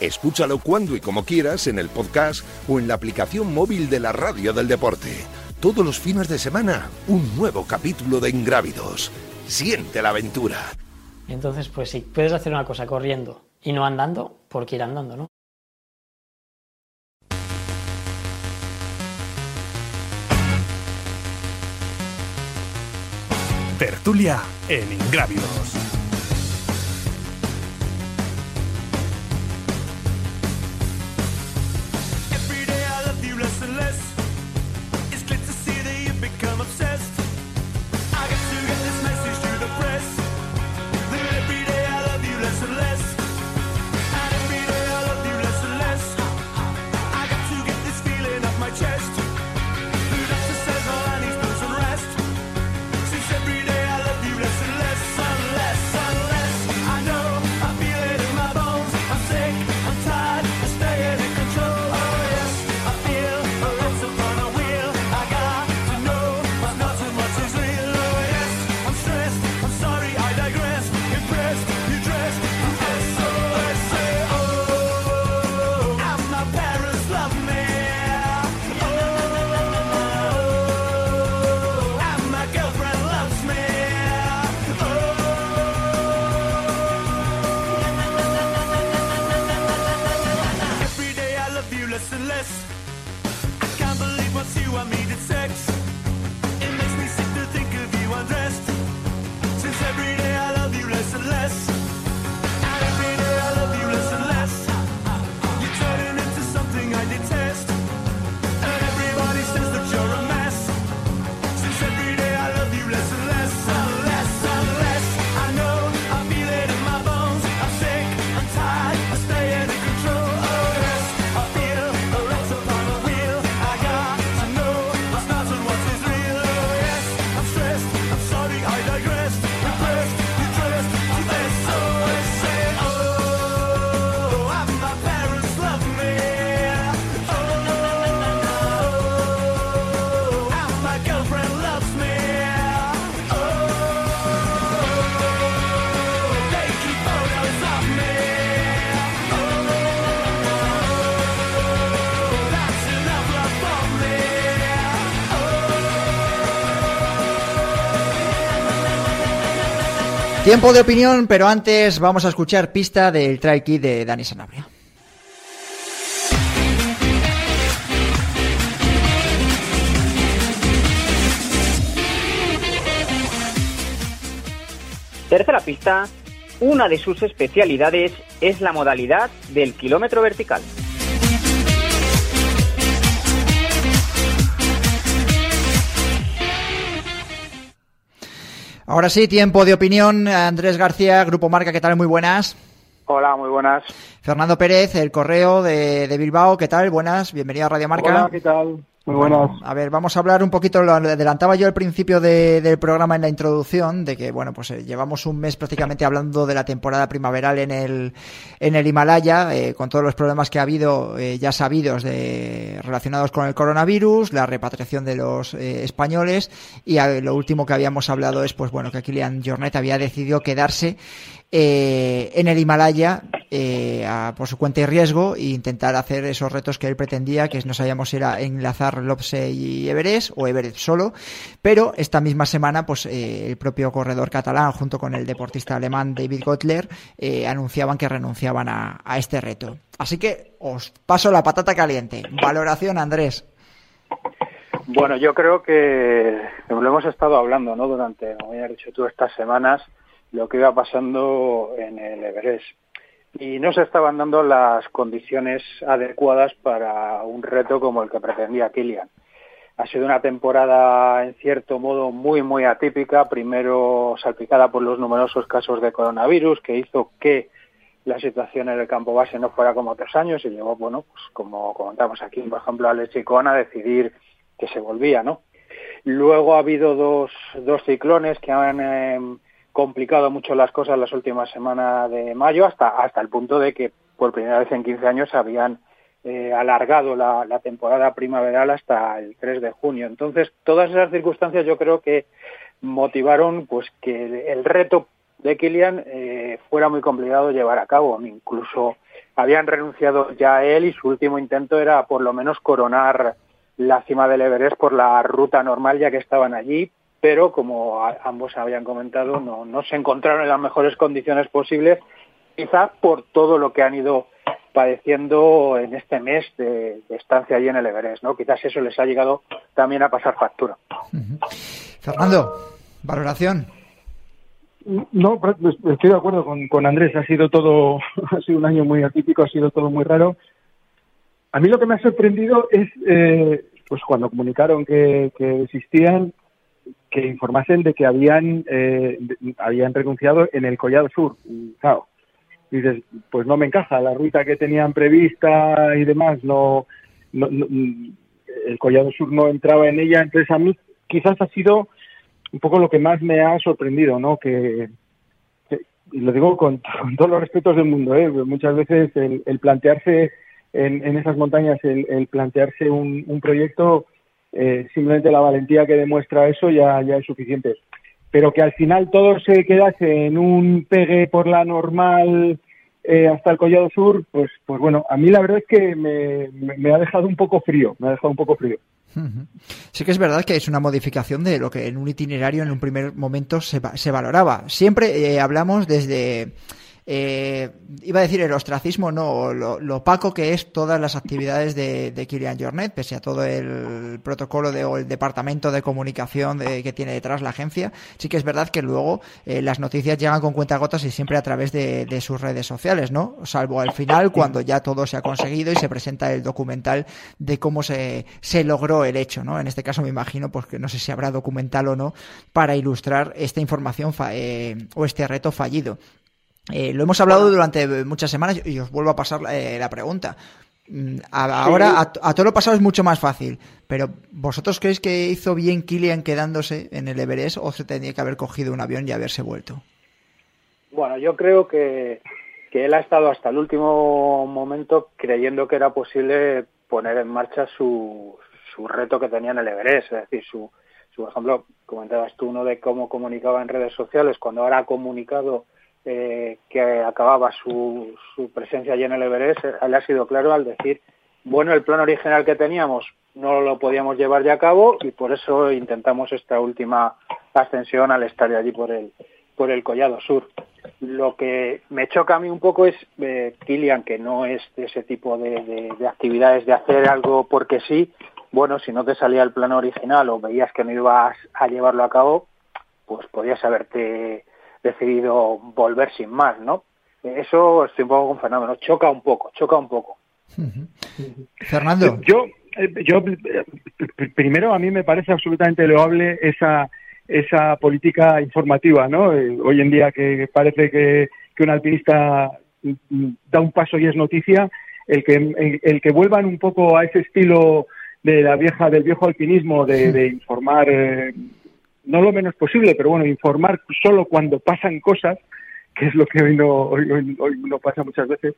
Escúchalo cuando y como quieras en el podcast o en la aplicación móvil de la radio del deporte. Todos los fines de semana, un nuevo capítulo de Ingrávidos. Siente la aventura. Entonces, pues si puedes hacer una cosa corriendo y no andando, ¿por qué ir andando, no? Tertulia en Ingrávidos. Tiempo de opinión, pero antes vamos a escuchar pista del Try Kid de Dani Sanabria. Tercera pista, una de sus especialidades es la modalidad del kilómetro vertical. Ahora sí, tiempo de opinión. Andrés García, Grupo Marca, ¿qué tal? Muy buenas. Hola, muy buenas. Fernando Pérez, El Correo de, de Bilbao, ¿qué tal? Buenas, bienvenido a Radio Marca. Hola, ¿qué tal? Muy buenas. a ver, vamos a hablar un poquito, lo adelantaba yo al principio del programa en la introducción, de que, bueno, pues eh, llevamos un mes prácticamente hablando de la temporada primaveral en el, en el Himalaya, eh, con todos los problemas que ha habido eh, ya sabidos de, relacionados con el coronavirus, la repatriación de los españoles, y lo último que habíamos hablado es, pues bueno, que Kilian Jornet había decidido quedarse eh, en el Himalaya eh, por su cuenta y riesgo e intentar hacer esos retos que él pretendía, que no sabíamos si era enlazar Lopse y Everest o Everest solo, pero esta misma semana pues eh, el propio corredor catalán junto con el deportista alemán David Gottler anunciaban que renunciaban a, a este reto. Así que os paso la patata caliente. Valoración, Andrés. Bueno, yo creo que lo hemos estado hablando, ¿no? Durante, como ya has dicho tú, estas semanas, lo que iba pasando en el Everest. Y no se estaban dando las condiciones adecuadas para un reto como el que pretendía Kilian. Ha sido una temporada, en cierto modo, muy, muy atípica. Primero salpicada por los numerosos casos de coronavirus, que hizo que la situación en el campo base no fuera como otros años y llevó, bueno, pues como comentamos aquí, por ejemplo, a Lechicón a decidir que se volvía, ¿no? Luego ha habido dos, dos ciclones que han eh, complicado mucho las cosas las últimas semanas de mayo, hasta, hasta el punto de que por primera vez en 15 años habían eh, alargado la, temporada primaveral hasta el 3 de junio. Entonces, todas esas circunstancias yo creo que motivaron pues que el, reto de Kilian eh, fuera muy complicado llevar a cabo. Incluso habían renunciado ya él y su último intento era por lo menos coronar la cima del Everest por la ruta normal ya que estaban allí, pero como ambos habían comentado, no, no se encontraron en las mejores condiciones posibles, quizá por todo lo que han ido padeciendo en este mes de, estancia allí en el Everest, ¿no? Quizás eso les ha llegado también a pasar factura. Fernando, valoración. No, estoy de acuerdo con, Andrés. Ha sido todo, ha sido un año muy atípico, ha sido todo muy raro. A mí lo que me ha sorprendido es, eh, pues cuando comunicaron que, que existían, que informasen de que habían eh, habían renunciado en el Collado Sur. Claro, dices, pues no me encaja, la ruta que tenían prevista y demás, no, el Collado Sur no entraba en ella, entonces a mí quizás ha sido un poco lo que más me ha sorprendido, ¿no? Que, y lo digo con, todos los respetos del mundo, ¿eh? muchas veces el, plantearse en, esas montañas, el, plantearse un, un proyecto eh, simplemente la valentía que demuestra eso ya, es suficiente. Pero que al final todo se quedase en un pegue por la normal eh, hasta el Collado Sur, pues, pues bueno, a mí la verdad es que me, ha dejado un poco frío, me ha dejado un poco frío. Sí que es verdad que es una modificación de lo que en un itinerario en un primer momento se, se valoraba. Siempre eh, hablamos desde eh, iba a decir el ostracismo, no, lo, opaco que es todas las actividades de, de Kilian Jornet, pese a todo el protocolo de, o el departamento de comunicación que tiene detrás la agencia. Sí que es verdad que luego eh, las noticias llegan con cuentagotas y siempre a través de, sus redes sociales, ¿no? Salvo al final, cuando ya todo se ha conseguido y se presenta el documental de cómo se, se logró el hecho, ¿no? En este caso me imagino, pues que no sé si habrá documental o no, para ilustrar esta información eh, o este reto fallido. Eh, lo hemos hablado durante muchas semanas y os vuelvo a pasar eh, la pregunta. Mm, ahora a, todo lo pasado es mucho más fácil, pero ¿vosotros creéis que hizo bien Kilian quedándose en el Everest o se tendría que haber cogido un avión y haberse vuelto? Bueno, yo creo que, que él ha estado hasta el último momento creyendo que era posible poner en marcha su, su reto que tenía en el Everest, es decir, su, su por ejemplo, comentabas tú uno de cómo comunicaba en redes sociales, cuando ahora ha comunicado eh, que acababa su, su, presencia allí en el Everest, eh, le ha sido claro al decir, bueno, el plan original que teníamos no lo podíamos llevar ya a cabo y por eso intentamos esta última ascensión al estar allí por el, por el Collado Sur. Lo que me choca a mí un poco es eh, Kilian, que no es de ese tipo de, de, actividades de hacer algo porque sí. Bueno, si no te salía el plan original o veías que no ibas a llevarlo a cabo, pues podías haberte decidido volver sin más, ¿no? Eso estoy un poco con Fernando, ¿no? Choca un poco, choca un poco. Fernando. Yo, eh, yo eh, primero a mí me parece absolutamente loable esa esa política informativa, ¿no? Eh, hoy en día que parece que, que un alpinista mm, da un paso y es noticia, el que el, que vuelvan un poco a ese estilo de la vieja del viejo alpinismo de, de informar no lo menos posible, pero bueno, informar solo cuando pasan cosas, que es lo que hoy no hoy, hoy, no pasa muchas veces.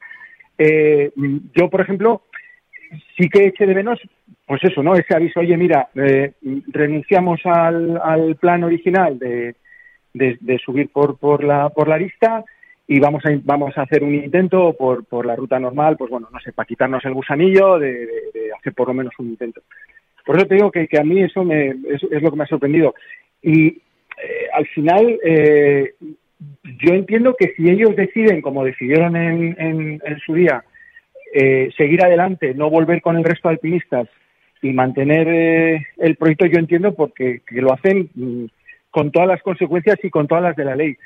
Eh, yo, por ejemplo, sí que eché de menos, pues eso, ¿no? Ese aviso, oye, mira, eh, renunciamos al, al, plan original de, de, subir por, por, la, por la lista y vamos a, vamos a hacer un intento por, por la ruta normal, pues bueno, no sé, para quitarnos el gusanillo de, de hacer por lo menos un intento. Por eso te digo que, que a mí eso me, es, lo que me ha sorprendido. Y eh, al final, eh, yo entiendo que si ellos deciden, como decidieron en, en, su día, eh, seguir adelante, no volver con el resto de alpinistas y mantener eh, el proyecto, yo entiendo porque que lo hacen mm, con todas las consecuencias y con todas las de la ley.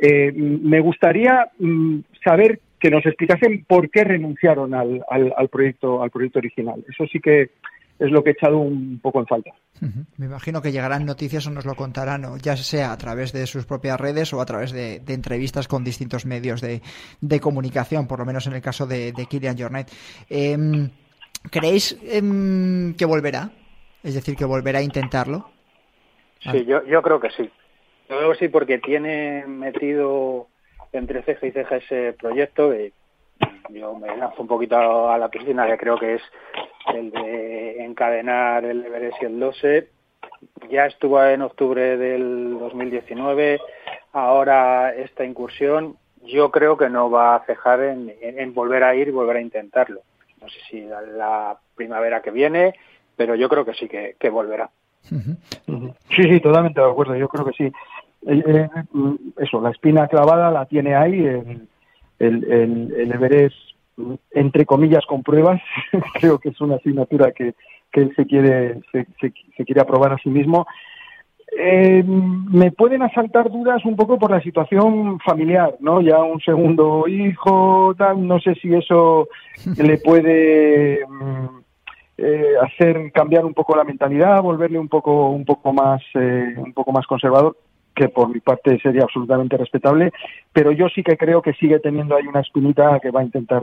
Eh, me gustaría mm, saber que nos explicasen por qué renunciaron al, al, al, proyecto al proyecto original. Eso sí que es lo que he echado un poco en falta. Uh -huh. Me imagino que llegarán noticias o nos lo contarán, o ya sea a través de sus propias redes o a través de, de entrevistas con distintos medios de, de, comunicación, por lo menos en el caso de, de Kilian Jornet. Eh, ¿Creéis eh, que volverá? Es decir, que volverá a intentarlo. Sí, yo, yo creo que sí. Yo creo que sí porque tiene metido entre ceja y ceja ese proyecto y yo me lanzo un poquito a la piscina, que creo que es el de encadenar el Everest y el 12. Ya estuvo en octubre del 2019, ahora esta incursión yo creo que no va a cejar en, volver a ir y volver a intentarlo. No sé si la, la primavera que viene, pero yo creo que sí que, que volverá. Sí, sí, totalmente de acuerdo, yo creo que sí. Eh, eh, eso, la espina clavada la tiene ahí, el, el, el Everest entre comillas con pruebas creo que es una asignatura que, que él se quiere se, se, se quiere aprobar a sí mismo eh, me pueden asaltar dudas un poco por la situación familiar, ¿no? Ya un segundo hijo, tal, no sé si eso le puede eh, hacer cambiar un poco la mentalidad, volverle un poco un poco más eh, un poco más conservador que por mi parte sería absolutamente respetable, pero yo sí que creo que sigue teniendo ahí una espinita que va a intentar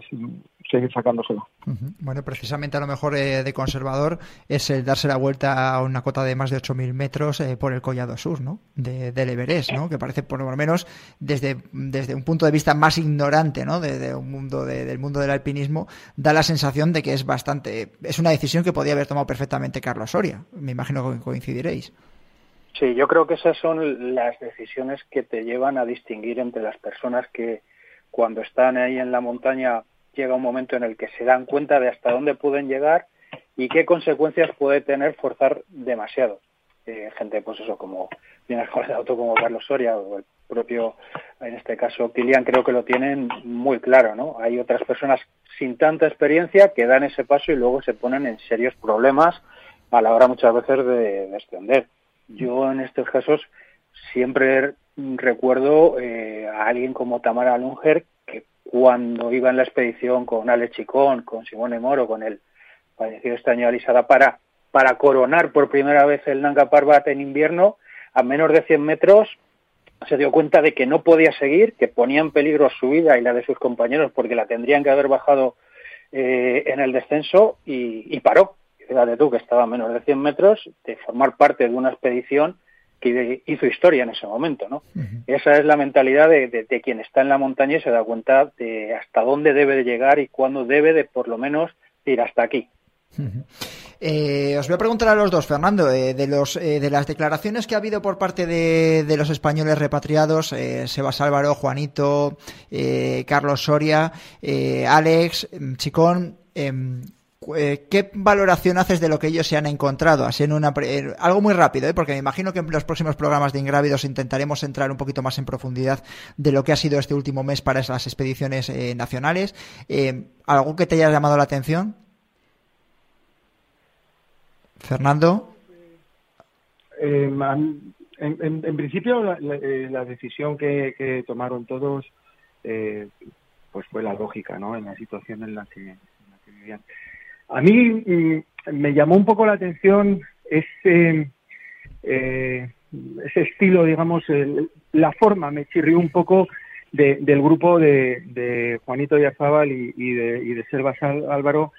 seguir sacándosela. -huh. Bueno, precisamente a lo mejor eh, de conservador es el darse la vuelta a una cota de más de 8.000 metros eh, por el Collado Sur, ¿no? De, del Everest, ¿no? Que parece por lo menos desde, desde un punto de vista más ignorante, ¿no? De, de un mundo de, del mundo del alpinismo, da la sensación de que es bastante, es una decisión que podía haber tomado perfectamente Carlos Soria. Me imagino que coincidiréis. Sí, yo creo que esas son las decisiones que te llevan a distinguir entre las personas que cuando están ahí en la montaña llega un momento en el que se dan cuenta de hasta dónde pueden llegar y qué consecuencias puede tener forzar demasiado. Eh, gente, pues eso, como con el auto como Carlos Soria o el propio, en este caso, Kilian, creo que lo tienen muy claro, ¿no? Hay otras personas sin tanta experiencia que dan ese paso y luego se ponen en serios problemas a la hora muchas veces de, de extender. Yo en estos casos siempre recuerdo eh, a alguien como Tamara Lunger que cuando iba en la expedición con Alex Chicón, con Simone Moro, con el fallecido este año Alisada para, para coronar por primera vez el Nanga Parbat en invierno, a menos de 100 metros se dio cuenta de que no podía seguir, que ponía en peligro su vida y la de sus compañeros porque la tendrían que haber bajado eh, en el descenso y, y paró fíjate tú que estaba a menos de 100 metros, de formar parte de una expedición que hizo historia en ese momento, ¿no? Uh -huh. Esa es la mentalidad de, de, de, quien está en la montaña y se da cuenta de hasta dónde debe de llegar y cuándo debe de, por lo menos, ir hasta aquí. Uh -huh. Eh, os voy a preguntar a los dos, Fernando, eh, de, los, eh, de las declaraciones que ha habido por parte de, de los españoles repatriados, Sebas Álvaro, Juanito, Carlos Soria, Alex, Chicón, em, eh, ¿qué valoración haces de lo que ellos se han encontrado? Así en una eh, algo muy rápido, ¿eh? porque me imagino que en los próximos programas de Ingrávidos intentaremos entrar un poquito más en profundidad de lo que ha sido este último mes para esas expediciones eh, nacionales. Eh, ¿Algo que te haya llamado la atención? Fernando. Eh, en, en, principio la, eh, decisión que, tomaron todos eh, pues fue la lógica, ¿no? En la situación en la que vivían. A mí mm, me llamó un poco la atención ese, eh, ese estilo, digamos, el, la forma me chirrió un poco de, del grupo de, de Juanito Yarzábal y, y, de, y de Selvas Álvaro,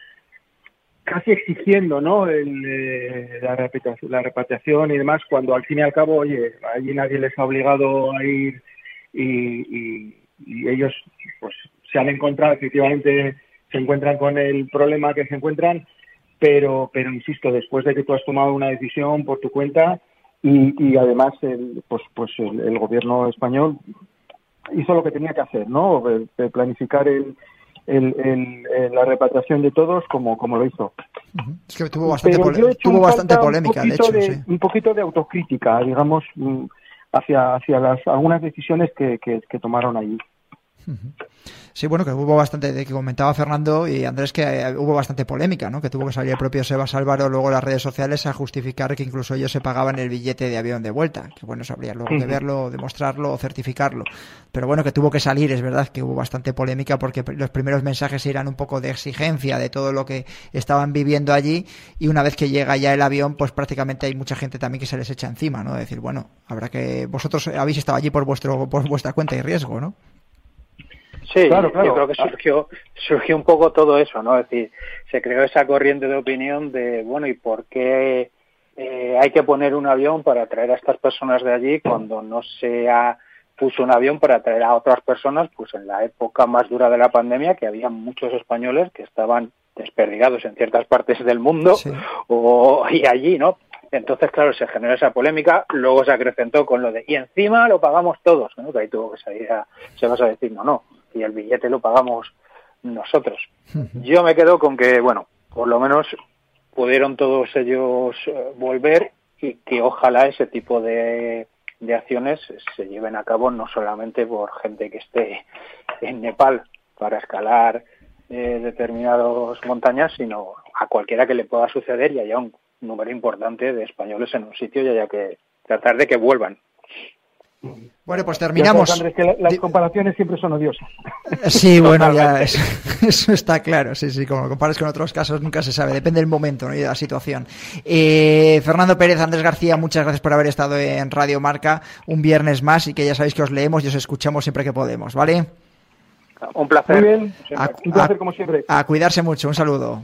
casi exigiendo ¿no? El, eh, la repatriación y demás, cuando al fin y al cabo, oye, allí nadie les ha obligado a ir y, y, y ellos pues se han encontrado, efectivamente se encuentran con el problema que se encuentran, pero, pero insisto, después de que tú has tomado una decisión por tu cuenta y, y además el, pues, pues el, el gobierno español hizo lo que tenía que hacer, ¿no? De, de planificar el, el, el, la repatriación de todos como, como lo hizo. Es que tuvo bastante, tuvo bastante polémica, de hecho. De, sí. Un poquito de autocrítica, digamos, mm, hacia, hacia las, algunas decisiones que, que, que tomaron allí. Sí, bueno, que hubo bastante, de que comentaba Fernando y Andrés, que eh, hubo bastante polémica, ¿no? Que tuvo que salir el propio Sebas Álvaro luego las redes sociales a justificar que incluso ellos se pagaban el billete de avión de vuelta. Que bueno, eso habría luego que verlo, demostrarlo o certificarlo. Pero bueno, que tuvo que salir, es verdad que hubo bastante polémica porque los primeros mensajes eran un poco de exigencia de todo lo que estaban viviendo allí y una vez que llega ya el avión, pues prácticamente hay mucha gente también que se les echa encima, ¿no? De decir, bueno, habrá que vosotros habéis estado allí por vuestro por vuestra cuenta y riesgo, ¿no? Sí, claro, claro. yo creo que surgió, surgió un poco todo eso, ¿no? Es decir, se creó esa corriente de opinión de, bueno, ¿y por qué eh, hay que poner un avión para traer a estas personas de allí cuando no se ha puso un avión para traer a otras personas, pues en la época más dura de la pandemia, que había muchos españoles que estaban desperdigados en ciertas partes del mundo sí. o y allí, ¿no? Entonces, claro, se generó esa polémica, luego se acrecentó con lo de y encima lo pagamos todos, ¿no? Que ahí tuvo que salir a, se vas a decir, no, no, y el billete lo pagamos nosotros. Yo me quedo con que, bueno, por lo menos pudieron todos ellos volver y que ojalá ese tipo de, de acciones se lleven a cabo no solamente por gente que esté en Nepal para escalar eh, determinadas montañas, sino a cualquiera que le pueda suceder y haya un número importante de españoles en un sitio y haya que tratar de que vuelvan. Bueno, pues terminamos. Ya sabes, Andrés, que las comparaciones siempre son odiosas. Sí, bueno, ya eso, eso, está claro. Sí, sí, como lo compares con otros casos nunca se sabe. Depende del momento ¿no? y de la situación. Eh, Fernando Pérez, Andrés García, muchas gracias por haber estado en Radio Marca un viernes más y que ya sabéis que os leemos y os escuchamos siempre que podemos, ¿vale? Un placer. Muy bien. A, un placer como siempre. A cuidarse mucho. Un saludo.